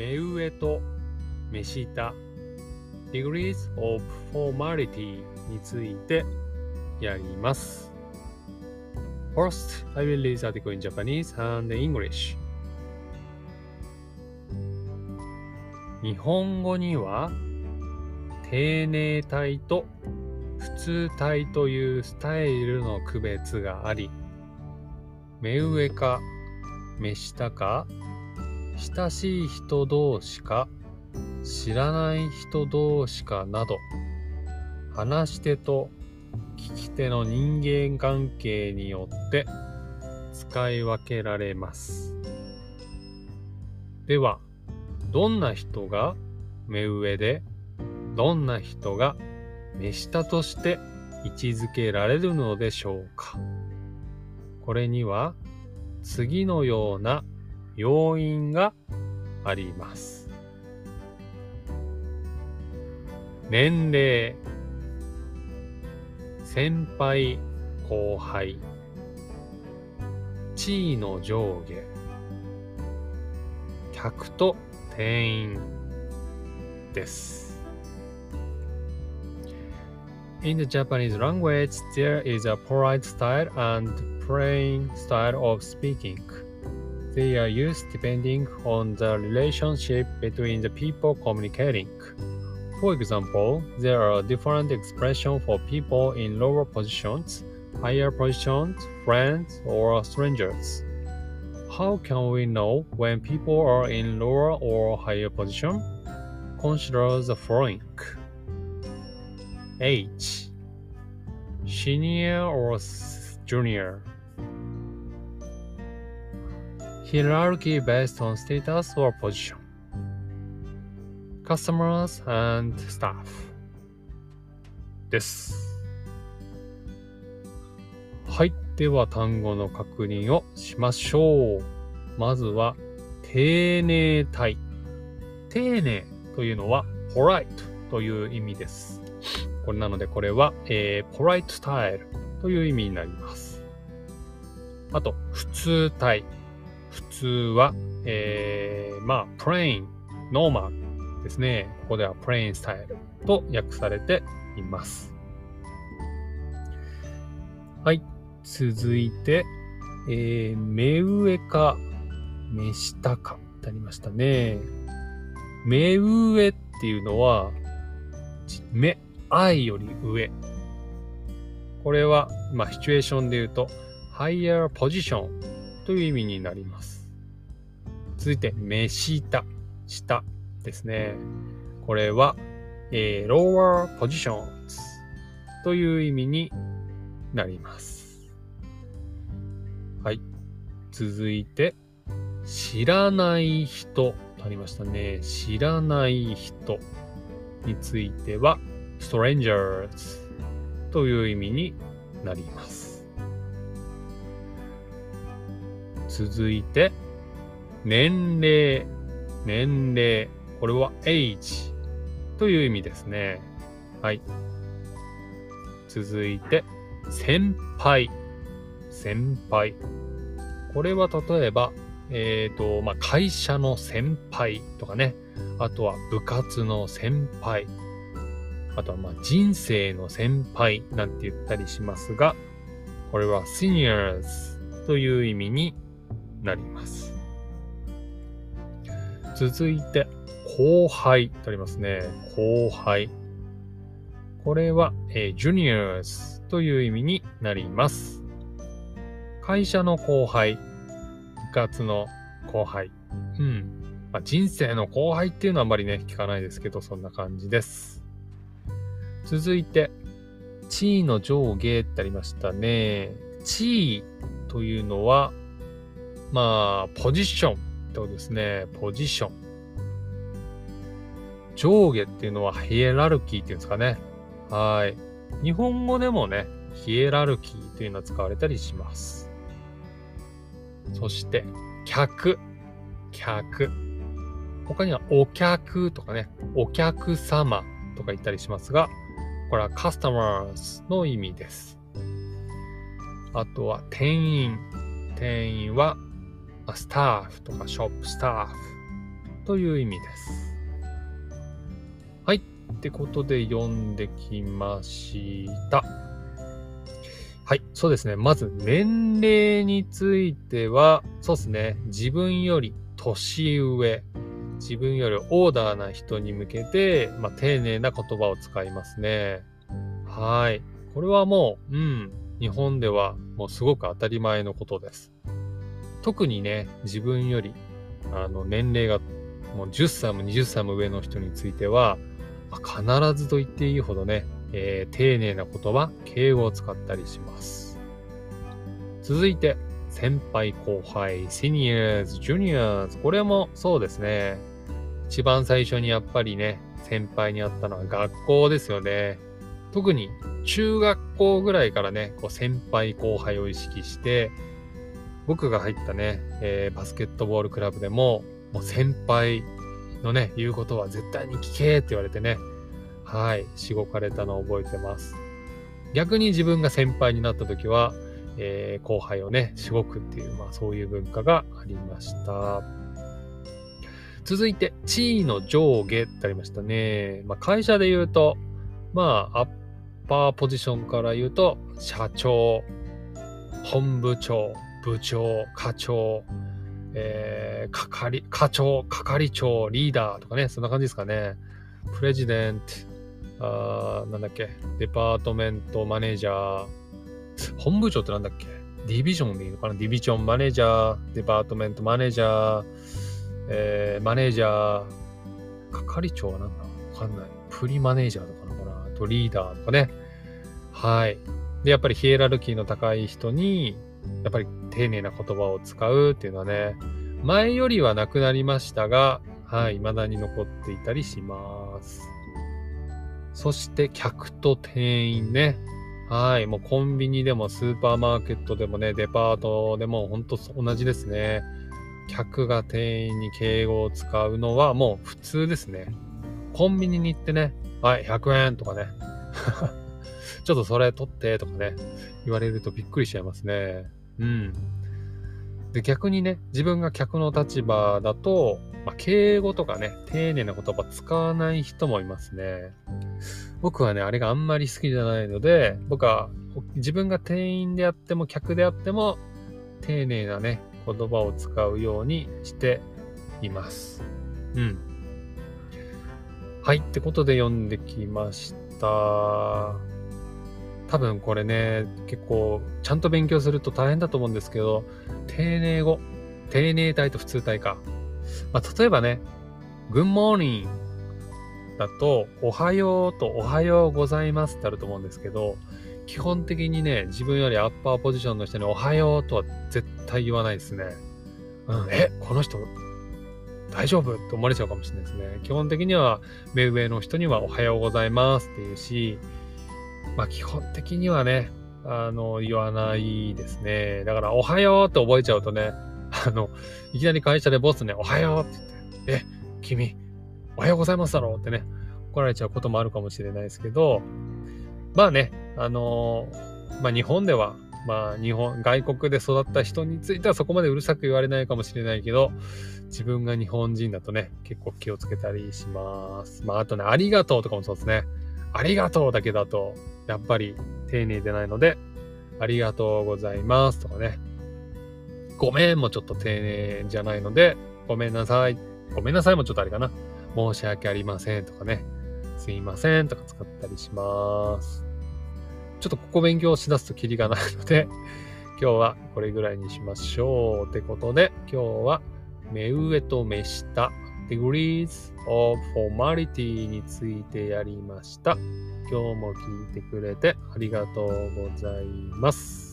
目上と目下 degrees of formality についてやります。First, I will read the article in Japanese and English. 日本語には丁寧体と普通体というスタイルの区別があり目上か目下か親しい人同士か知らない人同士かなど話し手と聞き手の人間関係によって使い分けられます。ではどんな人が目上でどんな人が目下として位置づけられるのでしょうか。これには次のような要因があります。年齢、先輩、後輩、地位の上下、客と店員です。In the Japanese language, there is a polite style and plain style of speaking. They are used depending on the relationship between the people communicating. For example, there are different expressions for people in lower positions, higher positions, friends, or strangers. How can we know when people are in lower or higher position? Consider the following. H Senior or junior Hierarchy based on status or position. Customers and staff. です。はい。では単語の確認をしましょう。まずは丁寧体丁寧というのは polite という意味です。これなので、これは、えー、 polite style という意味になります。あと、普通体。普通は、えー、まあ、 plain、normal ですね。ここでは plain style と訳されています。はい。続いて、えー、目上か目下かってありましたね。目上っていうのは、目、愛より上。これは、まあ、シチュエーションで言うと、higher position という意味になります。続いて、目下、下ですね。これは、えー、lower positions という意味になります。はい。続いて、知らない人ありましたね。知らない人については、strangers という意味になります。続いて、年齢、年齢。これは age という意味ですね。はい。続いて、先輩、先輩。これは例えば、えっ、ー、と、まあ、会社の先輩とかね。あとは部活の先輩。あとはまあ人生の先輩なんて言ったりしますが、これは seniors という意味になります。続いて、後輩とありますね。後輩。これは、えー、juniors という意味になります。会社の後輩、部活の後輩。うん。まあ、人生の後輩っていうのはあんまりね、聞かないですけど、そんな感じです。続いて、地位の上下ってありましたね。地位というのは、まあ、ポジションとですね。ポジション。上下っていうのはヒエラルキーっていうんですかね。はい。日本語でもね、ヒエラルキーというのは使われたりします。そして、客。客。他にはお客とかね、お客様とか言ったりしますが、これは customers の意味です。あとは店員。店員はスタッフとかショップスタッフという意味です。はい。ってことで読んできました。はい。そうですね。まず、年齢については、そうですね。自分より年上、自分よりオーダーな人に向けて、まあ、丁寧な言葉を使いますね。はい。これはもう、うん。日本ではもうすごく当たり前のことです。特にね、自分より、あの、年齢がもう10歳も20歳も上の人についてはま、必ずと言っていいほどね、えー、丁寧な言葉、敬語を使ったりします。続いて、先輩後輩、シニアーズ、ジュニアーズ、これもそうですね。一番最初にやっぱりね、先輩に会ったのは学校ですよね。特に中学校ぐらいからね、こう先輩後輩を意識して、僕が入ったね、えー、バスケットボールクラブでも、もう先輩のね、言うことは絶対に聞けって言われてね、はい、しごかれたのを覚えてます。逆に自分が先輩になった時は、えー、後輩をね、しごくっていう、まあそういう文化がありました。続いて、地位の上下ってありましたね。まあ会社で言うと、まあアッパーポジションから言うと、社長、本部長、部長、課長、えー、係、課長、係長、リーダーとかね、そんな感じですかね。プレジデント、あなんだっけ、デパートメントマネージャー、本部長ってなんだっけ？ディビジョンでいいのかな？ディビジョンマネージャー、デパートメントマネージャー、えー、マネージャー、係長はなんだ？わかんない。プリマネージャーとかなのかな？あとリーダーとかね。はい。で、やっぱりヒエラルキーの高い人に、やっぱり丁寧な言葉を使うっていうのはね、前よりはなくなりましたが、はい、未だに残っていたりします。そして客と店員ね。はい、もうコンビニでもスーパーマーケットでもね、デパートでも本当同じですね。客が店員に敬語を使うのはもう普通ですね。コンビニに行ってね、はい、100円とかね。ちょっとそれ取ってとかね、言われるとびっくりしちゃいますね。うん。で、逆にね、自分が客の立場だと、まあ、敬語とかね、丁寧な言葉使わない人もいますね。僕はね、あれがあんまり好きじゃないので、僕は自分が店員であっても客であっても、丁寧なね、言葉を使うようにしています。うん。はい、ってことで読んできました。多分これね、結構ちゃんと勉強すると大変だと思うんですけど、丁寧語、丁寧体と普通体か。まあ、例えばね、Good morning だと、おはようとおはようございますってあると思うんですけど、基本的にね、自分よりアッパーポジションの人におはようとは絶対言わないですね。うん、え、この人大丈夫？って思われちゃうかもしれないですね。基本的には目上の人にはおはようございますって言うし、まあ基本的にはね、あの、言わないですね。だから、おはようって覚えちゃうとね、あの、いきなり会社でボスね、おはようって言って、え、君、おはようございますだろうってね、怒られちゃうこともあるかもしれないですけど、まあね、あのまあ日本では、まあ日本、外国で育った人についてはそこまでうるさく言われないかもしれないけど、自分が日本人だとね、結構気をつけたりします。まああとね、ありがとうとかもそうですね。ありがとうだけだと、やっぱり丁寧でないので、ありがとうございますとかね。ごめんもちょっと丁寧じゃないので、ごめんなさい。ごめんなさいもちょっとあれかな。申し訳ありませんとかね。すいませんとか使ったりします。ちょっとここ勉強しだすとキリがないので、今日はこれぐらいにしましょう。ってことで、今日は目上と目下、degrees of formality についてやりました。今日も聞いてくれてありがとうございます。